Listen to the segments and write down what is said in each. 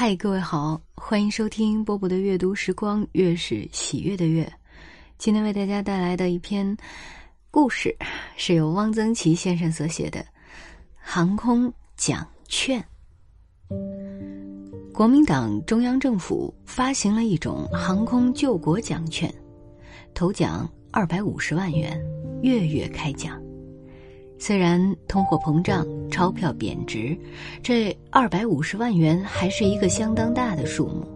嗨，各位好，欢迎收听波波的阅读时光，月是喜悦的月。今天为大家带来的一篇故事，是由汪曾祺先生所写的《航空奖券》。国民党中央政府发行了一种航空救国奖券，头奖二百五十万元，月月开奖。虽然通货膨胀、钞票贬值，这二百五十万元还是一个相当大的数目。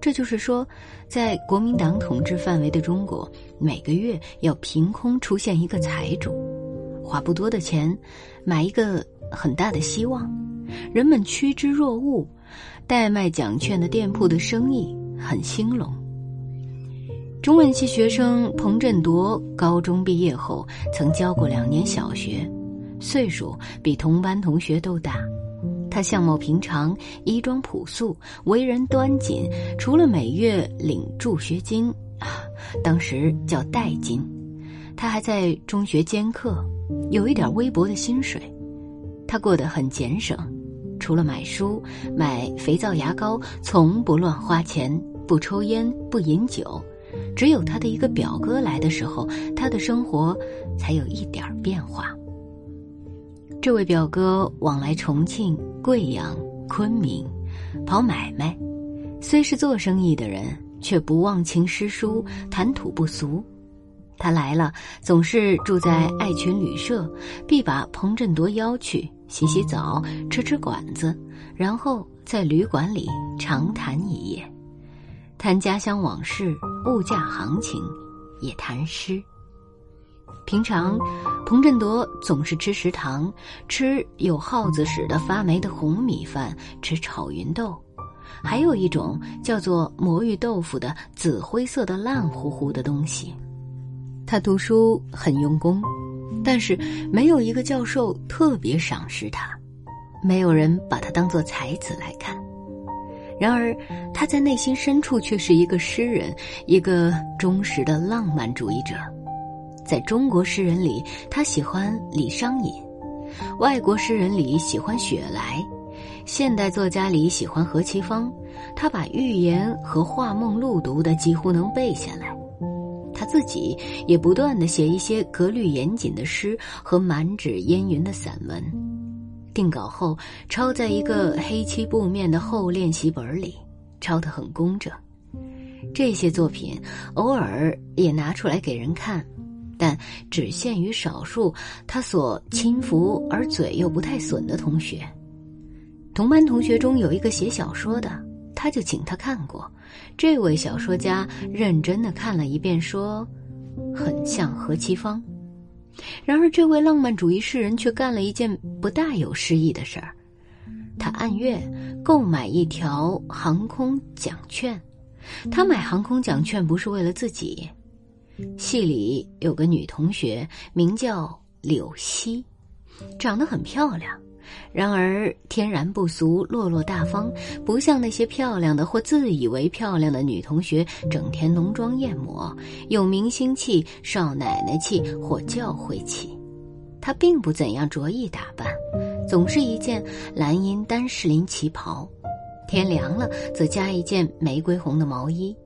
这就是说，在国民党统治范围的中国，每个月要凭空出现一个财主，花不多的钱，买一个很大的希望，人们趋之若鹜。代卖奖券的店铺的生意很兴隆。中文系学生彭振铎高中毕业后，曾教过两年小学。岁数比同班同学都大，他相貌平常，衣装朴素，为人端谨。除了每月领助学金，啊，当时叫代金，他还在中学兼课，有一点微薄的薪水。他过得很俭省，除了买书、买肥皂、牙膏，从不乱花钱，不抽烟，不饮酒。只有他的一个表哥来的时候，他的生活才有一点变化。这位表哥往来重庆、贵阳、昆明，跑买卖。虽是做生意的人，却不忘情诗书，谈吐不俗。他来了，总是住在爱群旅社，必把彭振铎邀去洗洗澡、吃吃馆子，然后在旅馆里长谈一夜，谈家乡往事、物价行情，也谈诗。平常，彭振铎总是吃食堂，吃有耗子屎的发霉的红米饭，吃炒芸豆，还有一种叫做魔芋豆腐的紫灰色的烂乎乎的东西。他读书很用功，但是没有一个教授特别赏识他，没有人把他当做才子来看。然而，他在内心深处却是一个诗人，一个忠实的浪漫主义者。在中国诗人里，他喜欢李商隐；外国诗人里喜欢雪莱；现代作家里喜欢何其芳。他把寓言和画梦录读的几乎能背下来。他自己也不断的写一些格律严谨的诗和满纸烟云的散文，定稿后抄在一个黑漆布面的厚练习本里，抄得很工整。这些作品偶尔也拿出来给人看。但只限于少数他所亲服而嘴又不太损的同学。同班同学中有一个写小说的，他就请他看过。这位小说家认真的看了一遍，说：“很像何其芳。”然而，这位浪漫主义诗人却干了一件不大有诗意的事儿，他按月购买一条航空奖券。他买航空奖券不是为了自己。戏里有个女同学，名叫柳溪，长得很漂亮，然而天然不俗，落落大方，不像那些漂亮的或自以为漂亮的女同学，整天浓妆艳抹，有明星气、少奶奶气或教会气。她并不怎样着意打扮，总是一件蓝茵单士林旗袍，天凉了则加一件玫瑰红的毛衣。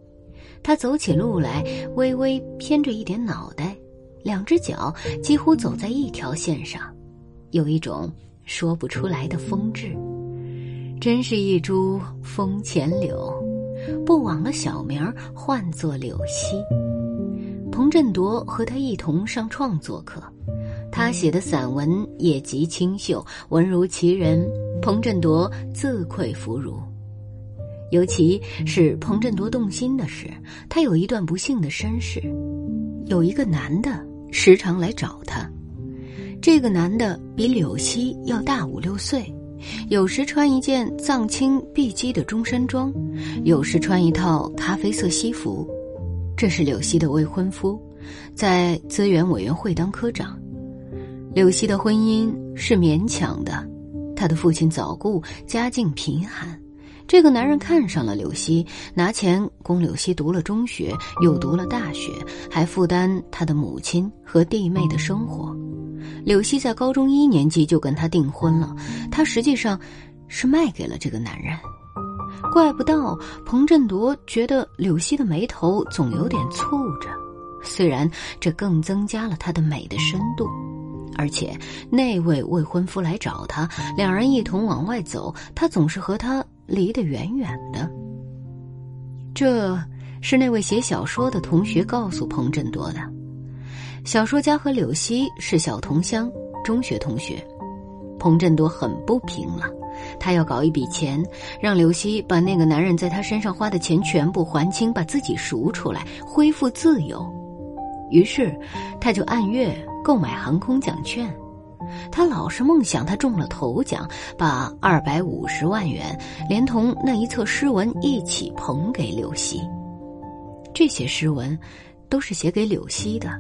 他走起路来微微偏着一点脑袋，两只脚几乎走在一条线上，有一种说不出来的风致，真是一株风前柳，不枉了小名唤作柳溪。彭振铎和他一同上创作课，他写的散文也极清秀，文如其人，彭振铎自愧弗如。尤其是彭振铎动心的是，他有一段不幸的身世，有一个男的时常来找他。这个男的比柳溪要大五六岁，有时穿一件藏青碧基的中山装，有时穿一套咖啡色西服。这是柳溪的未婚夫，在资源委员会当科长。柳溪的婚姻是勉强的，他的父亲早故，家境贫寒。这个男人看上了柳溪，拿钱供柳溪读了中学，又读了大学，还负担他的母亲和弟妹的生活。柳溪在高中一年级就跟他订婚了，他实际上是卖给了这个男人。怪不到彭振铎觉得柳溪的眉头总有点蹙着，虽然这更增加了她的美的深度，而且那位未婚夫来找她，两人一同往外走，他总是和他离得远远的。这是那位写小说的同学告诉彭振铎的。小说家和柳溪是小同乡，中学同学。彭振铎很不平了。他要搞一笔钱，让柳溪把那个男人在他身上花的钱全部还清，把自己赎出来，恢复自由。于是，他就按月购买航空奖券。他老是梦想他中了头奖，把二百五十万元连同那一册诗文一起捧给柳溪。这些诗文都是写给柳溪的。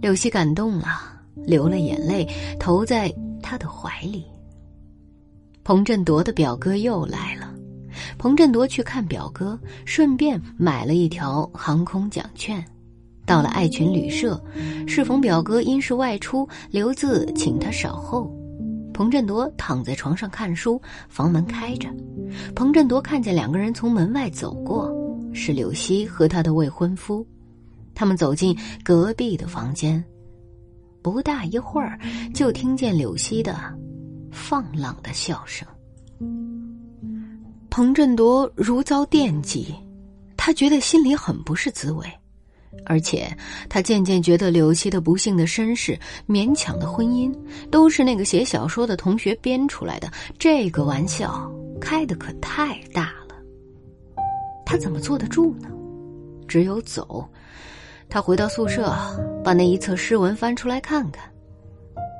柳溪感动了，流了眼泪，投在他的怀里。彭振铎的表哥又来了，彭振铎去看表哥，顺便买了一条航空奖券。到了爱群旅社，适逢表哥因事外出，留字请他稍后。彭振铎躺在床上看书，房门开着，彭振铎看见两个人从门外走过，是柳溪和他的未婚夫。他们走进隔壁的房间，不大一会儿，就听见柳溪的。放浪的笑声。彭振铎如遭电击，他觉得心里很不是滋味，而且他渐渐觉得柳溪的不幸的身世、勉强的婚姻，都是那个写小说的同学编出来的。这个玩笑开的可太大了，他怎么坐得住呢？只有走。他回到宿舍，把那一册诗文翻出来看看，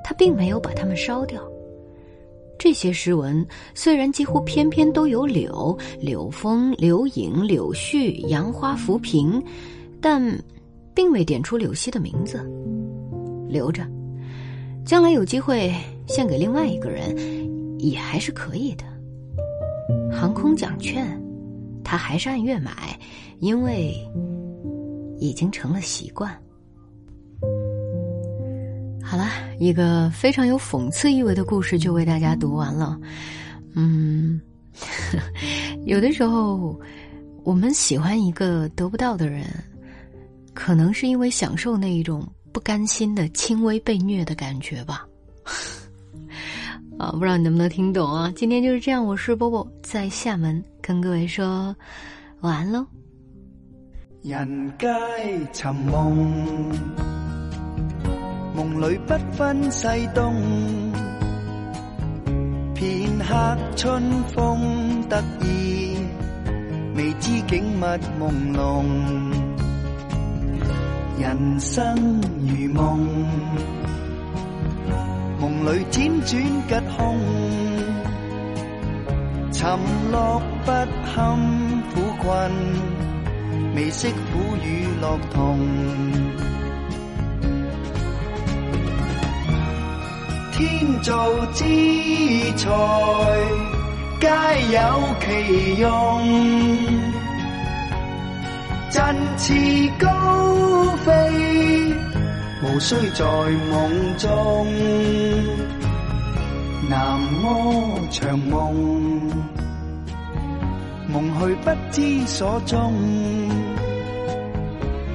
他并没有把它们烧掉。这些诗文虽然几乎篇篇都有柳、柳风、柳影、柳絮、杨花、浮萍，但并未点出柳溪的名字。留着，将来有机会献给另外一个人，也还是可以的。航空奖券，他还是按月买，因为已经成了习惯。好了，一个非常有讽刺意味的故事就为大家读完了。嗯，有的时候我们喜欢一个得不到的人，可能是因为享受那一种不甘心的轻微被虐的感觉吧。啊，不知道你能不能听懂啊？今天就是这样，我是波波，在厦门跟各位说晚安喽。人皆寻梦。梦里不分西东，片刻春风得意，未知景物朦胧。人生如梦，梦里辗转吉凶，沉落不堪苦困，未识苦与乐同。天造之才，皆有其用。振翅高飞，无需在梦中。南柯长梦，梦去不知所踪。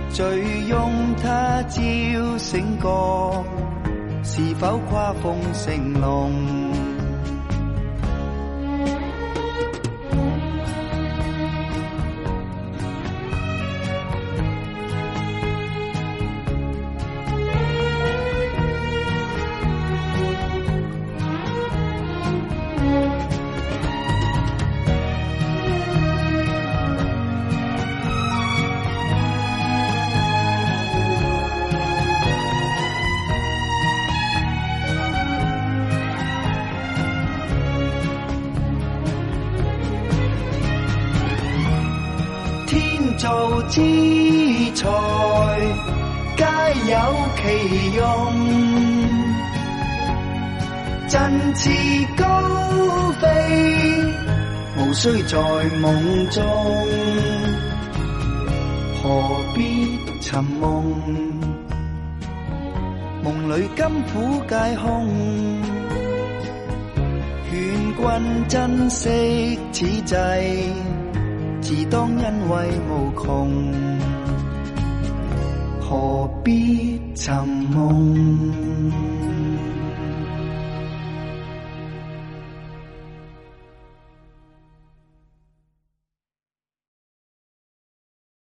醉拥他朝醒觉。是否跨凤成龙？造之才，皆有其用。振翅高飞，无需在梦中。何必寻梦？梦里甘苦皆空。劝君珍惜此际，自当欣慰无穷，何必寻梦？